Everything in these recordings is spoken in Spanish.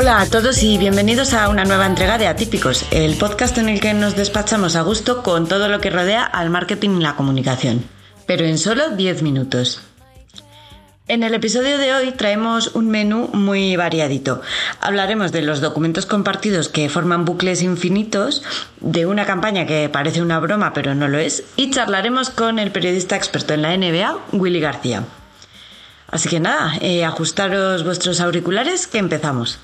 Hola a todos y bienvenidos a una nueva entrega de Atípicos, el podcast en el que nos despachamos a gusto con todo lo que rodea al marketing y la comunicación, pero en solo 10 minutos. En el episodio de hoy traemos un menú muy variadito. Hablaremos de los documentos compartidos que forman bucles infinitos, de una campaña que parece una broma pero no lo es, y charlaremos con el periodista experto en la NBA, Willy García. Así que nada, eh, ajustaros vuestros auriculares que empezamos.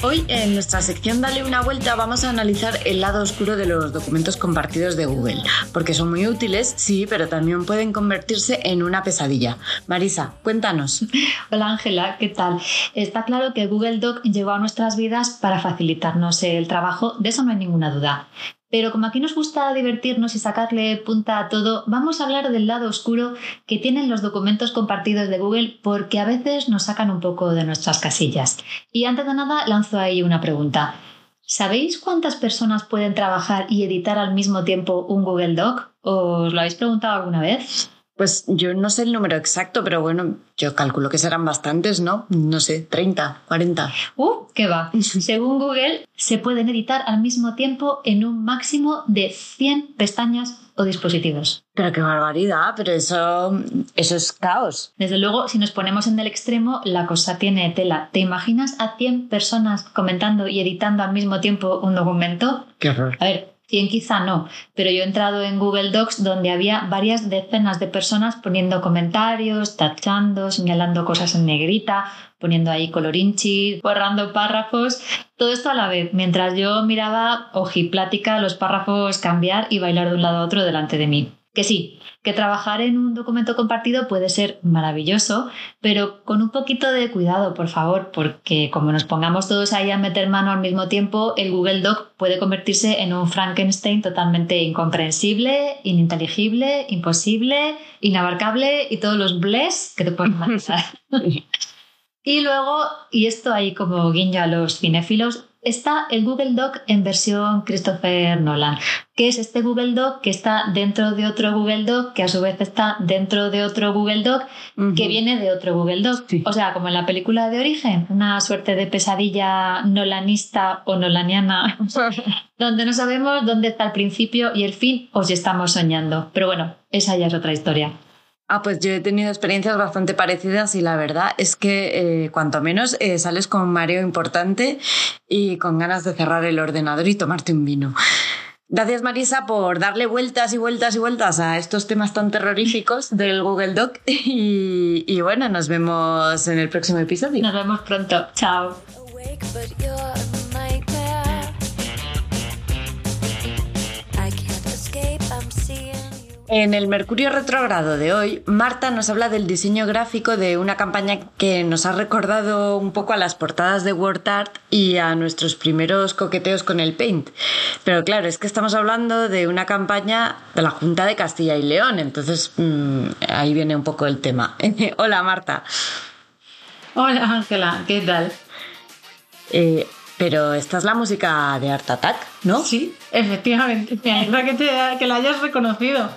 Hoy en nuestra sección Dale una vuelta vamos a analizar el lado oscuro de los documentos compartidos de Google, porque son muy útiles, sí, pero también pueden convertirse en una pesadilla. Marisa, cuéntanos. Hola Ángela, ¿qué tal? Está claro que Google Doc llegó a nuestras vidas para facilitarnos el trabajo, de eso no hay ninguna duda. Pero como aquí nos gusta divertirnos y sacarle punta a todo, vamos a hablar del lado oscuro que tienen los documentos compartidos de Google porque a veces nos sacan un poco de nuestras casillas. Y antes de nada, lanzo ahí una pregunta. ¿Sabéis cuántas personas pueden trabajar y editar al mismo tiempo un Google Doc? ¿Os lo habéis preguntado alguna vez? Pues yo no sé el número exacto, pero bueno, yo calculo que serán bastantes, ¿no? No sé, 30, 40. ¡Uh! ¿Qué va? Según Google, se pueden editar al mismo tiempo en un máximo de 100 pestañas o dispositivos. Pero qué barbaridad, pero eso, eso es caos. Desde luego, si nos ponemos en el extremo, la cosa tiene tela. ¿Te imaginas a 100 personas comentando y editando al mismo tiempo un documento? Qué horror. A ver, 100 quizá no, pero yo he entrado en Google Docs donde había varias decenas de personas poniendo comentarios, tachando, señalando cosas en negrita, poniendo ahí colorinchi, borrando párrafos, todo esto a la vez, mientras yo miraba ojiplática los párrafos cambiar y bailar de un lado a otro delante de mí. Que sí, que trabajar en un documento compartido puede ser maravilloso, pero con un poquito de cuidado, por favor, porque como nos pongamos todos ahí a meter mano al mismo tiempo, el Google Doc puede convertirse en un Frankenstein totalmente incomprensible, ininteligible, imposible, inabarcable y todos los bles que te puedes imaginar. y luego, y esto ahí como guiño a los cinéfilos, está el Google Doc en versión Christopher Nolan, que es este Google Doc que está dentro de otro Google Doc, que a su vez está dentro de otro Google Doc, que viene de otro Google Doc. O sea, como en la película de origen, una suerte de pesadilla nolanista o nolaniana, donde no sabemos dónde está el principio y el fin o si estamos soñando. Pero bueno, esa ya es otra historia. Ah, pues yo he tenido experiencias bastante parecidas y la verdad es que eh, cuanto menos eh, sales con un mareo importante y con ganas de cerrar el ordenador y tomarte un vino. Gracias Marisa por darle vueltas y vueltas y vueltas a estos temas tan terroríficos del Google Doc y, y bueno, nos vemos en el próximo episodio. Nos vemos pronto. Chao. En el Mercurio Retrogrado de hoy, Marta nos habla del diseño gráfico de una campaña que nos ha recordado un poco a las portadas de WordArt y a nuestros primeros coqueteos con el Paint. Pero claro, es que estamos hablando de una campaña de la Junta de Castilla y León, entonces mmm, ahí viene un poco el tema. Hola Marta. Hola Ángela, ¿qué tal? Eh, pero esta es la música de Art Attack, ¿no? Sí, efectivamente. Me alegra que, que la hayas reconocido.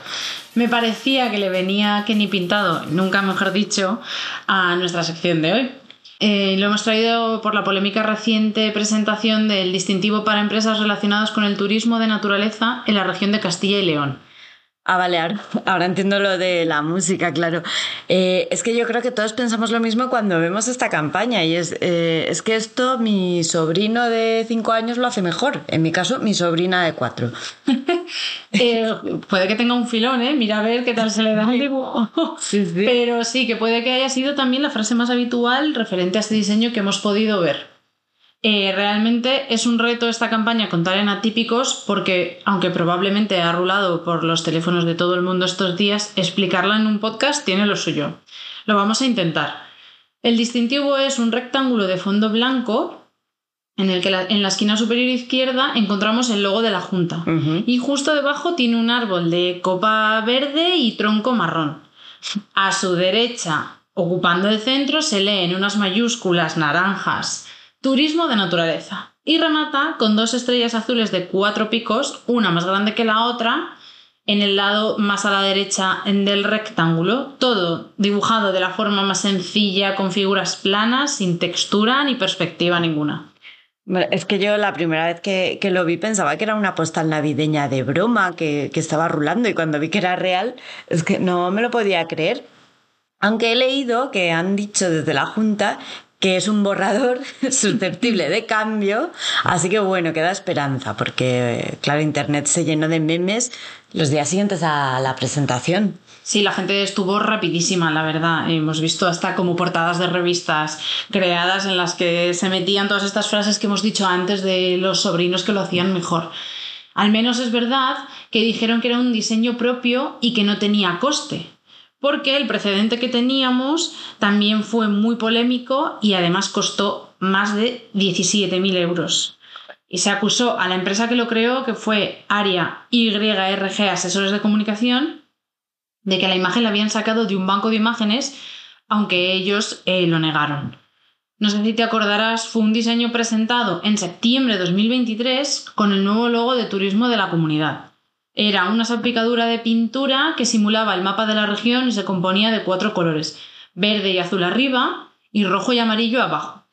Me parecía que le venía que ni pintado, nunca mejor dicho, a nuestra sección de hoy. Eh, lo hemos traído por la polémica reciente presentación del distintivo para empresas relacionadas con el turismo de naturaleza en la región de Castilla y León. Ah, vale, ahora, entiendo lo de la música, claro. Eh, es que yo creo que todos pensamos lo mismo cuando vemos esta campaña y es, eh, es que esto mi sobrino de cinco años lo hace mejor. En mi caso, mi sobrina de cuatro. eh, puede que tenga un filón, ¿eh? Mira a ver qué tal se le da el dibujo. Sí, sí. Pero sí, que puede que haya sido también la frase más habitual referente a este diseño que hemos podido ver. Eh, realmente es un reto esta campaña contar en atípicos porque, aunque probablemente ha rulado por los teléfonos de todo el mundo estos días, explicarla en un podcast tiene lo suyo. Lo vamos a intentar. El distintivo es un rectángulo de fondo blanco en el que la, en la esquina superior izquierda encontramos el logo de la Junta Uh -huh. y justo debajo tiene un árbol de copa verde y tronco marrón. A su derecha, ocupando el centro, se lee en unas mayúsculas naranjas Turismo de naturaleza. Y remata con dos estrellas azules de cuatro picos, una más grande que la otra, en el lado más a la derecha del rectángulo, todo dibujado de la forma más sencilla, con figuras planas, sin textura ni perspectiva ninguna. Es que yo la primera vez que, lo vi pensaba que era una postal navideña de broma que, que, estaba rulando y cuando vi que era real es que no me lo podía creer. Aunque he leído que han dicho desde la Junta que es un borrador susceptible de cambio, así que bueno, queda esperanza, porque claro, Internet se llenó de memes los días siguientes a la presentación. Sí, la gente estuvo rapidísima, la verdad. Hemos visto hasta como portadas de revistas creadas en las que se metían todas estas frases que hemos dicho antes de los sobrinos que lo hacían mejor. Al menos es verdad que dijeron que era un diseño propio y que no tenía coste porque el precedente que teníamos también fue muy polémico y además costó más de 17.000 euros. Y se acusó a la empresa que lo creó, que fue Aria YRG Asesores de Comunicación, de que la imagen la habían sacado de un banco de imágenes, aunque ellos eh, lo negaron. No sé si te acordarás, fue un diseño presentado en septiembre de 2023 con el nuevo logo de turismo de la comunidad. Era una salpicadura de pintura que simulaba el mapa de la región y se componía de cuatro colores, verde y azul arriba y rojo y amarillo abajo.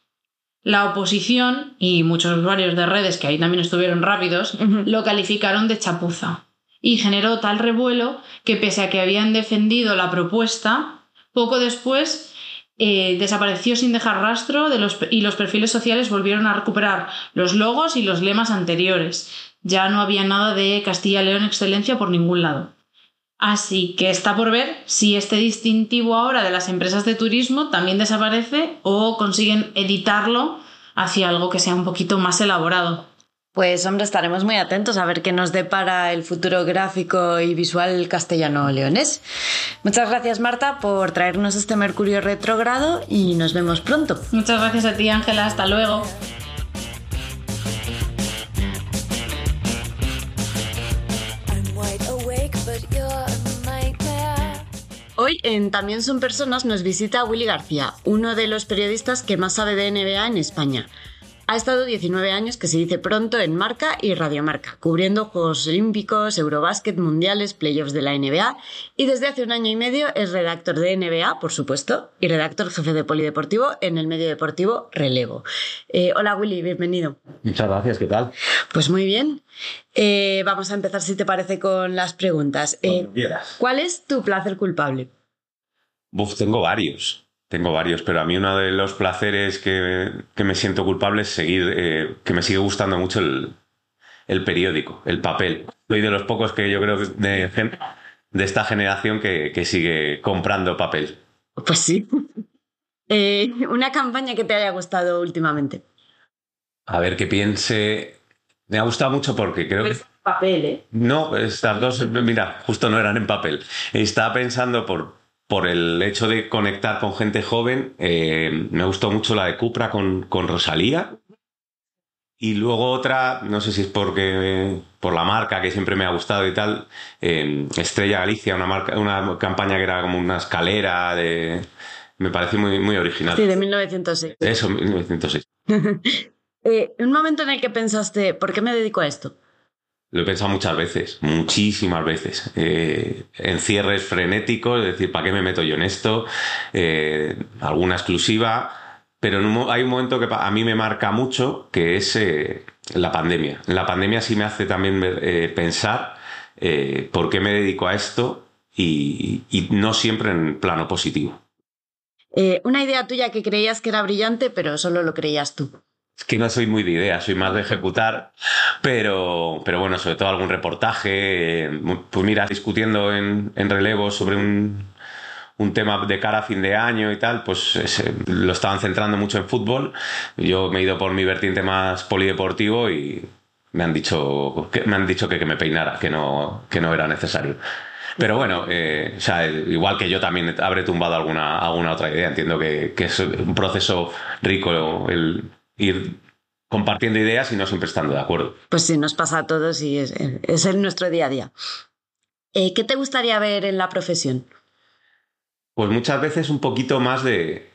La oposición y muchos usuarios de redes que ahí también estuvieron rápidos lo calificaron de chapuza y generó tal revuelo que pese a que habían defendido la propuesta, poco después eh, desapareció sin dejar rastro de los, y los perfiles sociales volvieron a recuperar los logos y los lemas anteriores, ya no había nada de Castilla-León Excelencia por ningún lado. Así que está por ver si este distintivo ahora de las empresas de turismo también desaparece o consiguen editarlo hacia algo que sea un poquito más elaborado. Pues hombre, estaremos muy atentos a ver qué nos depara el futuro gráfico y visual castellano-leonés. Muchas gracias Marta por traernos este Mercurio retrógrado y nos vemos pronto. Muchas gracias a ti Ángela, hasta luego. Hoy en También son personas nos visita Willy García, uno de los periodistas que más sabe de NBA en España. Ha estado 19 años, que se dice pronto, en Marca y Radiomarca, cubriendo Juegos Olímpicos, Eurobásquet, Mundiales, Playoffs de la NBA y desde hace un año y medio es redactor de NBA, por supuesto, y redactor jefe de Polideportivo en el medio deportivo Relevo. Eh, hola Willy, bienvenido. Muchas gracias, ¿qué tal? Pues muy bien. Eh, vamos a empezar, si te parece, con las preguntas. Eh, ¿Cuál es tu placer culpable? Uf, tengo varios. Tengo varios, pero a mí uno de los placeres que, me siento culpable es seguir, eh, que me sigue gustando mucho el, periódico, el papel. Soy de los pocos que yo creo de, de esta generación que, sigue comprando papel. Pues sí. una campaña que te haya gustado últimamente. A ver, que piense me ha gustado mucho porque creo que... papel, ¿eh? No, estas dos, mira, justo no eran en papel. Estaba pensando por, por el hecho de conectar con gente joven. Eh, me gustó mucho la de Cupra con, con Rosalía. Y luego otra, no sé si es porque por la marca que siempre me ha gustado y tal, eh, Estrella Galicia, una marca, una campaña que era como una escalera de, me pareció muy, muy original. Sí, de 1906. Eso, 1906. Eh, un momento en el que pensaste, ¿por qué me dedico a esto? Lo he pensado muchas veces, muchísimas veces. Eh, encierres frenéticos, es decir, ¿para qué me meto yo en esto? Eh, alguna exclusiva. Pero hay un momento que a mí me marca mucho, que es eh, la pandemia. La pandemia sí me hace también pensar por qué me dedico a esto y no siempre en plano positivo. una idea tuya que creías que era brillante, pero solo lo creías tú. Es que no soy muy de ideas, soy más de ejecutar, pero, pero bueno, sobre todo algún reportaje. Pues mira, discutiendo en, en relevo sobre un, un tema de cara a fin de año y tal, pues lo estaban centrando mucho en fútbol. Yo me he ido por mi vertiente más polideportivo y me han dicho que me, han dicho que, que me peinara, que no, que no era necesario. Pero bueno, eh, o sea, igual que yo también habré tumbado alguna, alguna otra idea. Entiendo que, que es un proceso rico el, ir compartiendo ideas y no siempre estando de acuerdo. Pues sí, nos pasa a todos y es, es nuestro día a día. Eh, ¿Qué te gustaría ver en la profesión? Pues muchas veces un poquito más de,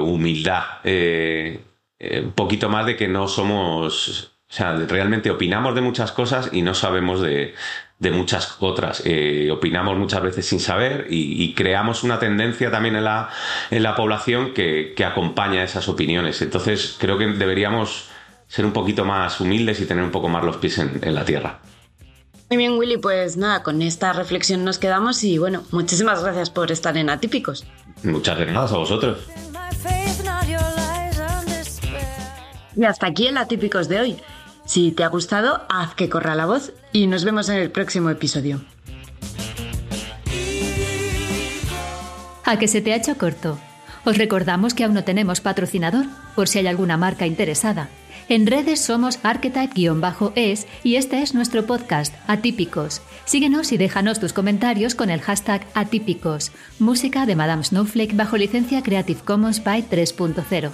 humildad, eh, eh, un poquito más de que no somos, o sea, realmente opinamos de muchas cosas y no sabemos de, de muchas otras. Eh, opinamos muchas veces sin saber y, creamos una tendencia también en la, en la población que, acompaña esas opiniones. Entonces creo que deberíamos ser un poquito más humildes y tener un poco más los pies en, en la tierra. Muy bien, Willy, pues nada, con esta reflexión nos quedamos y bueno, muchísimas gracias por estar en Atípicos. Muchas gracias a vosotros. Y hasta aquí el Atípicos de hoy. Si te ha gustado, haz que corra la voz y nos vemos en el próximo episodio. A que se te ha hecho corto. Os recordamos que aún no tenemos patrocinador, por si hay alguna marca interesada. En redes somos archetype-es y este es nuestro podcast, Atípicos. Síguenos y déjanos tus comentarios con el hashtag Atípicos. Música de Madame Snowflake bajo licencia Creative Commons by 3.0.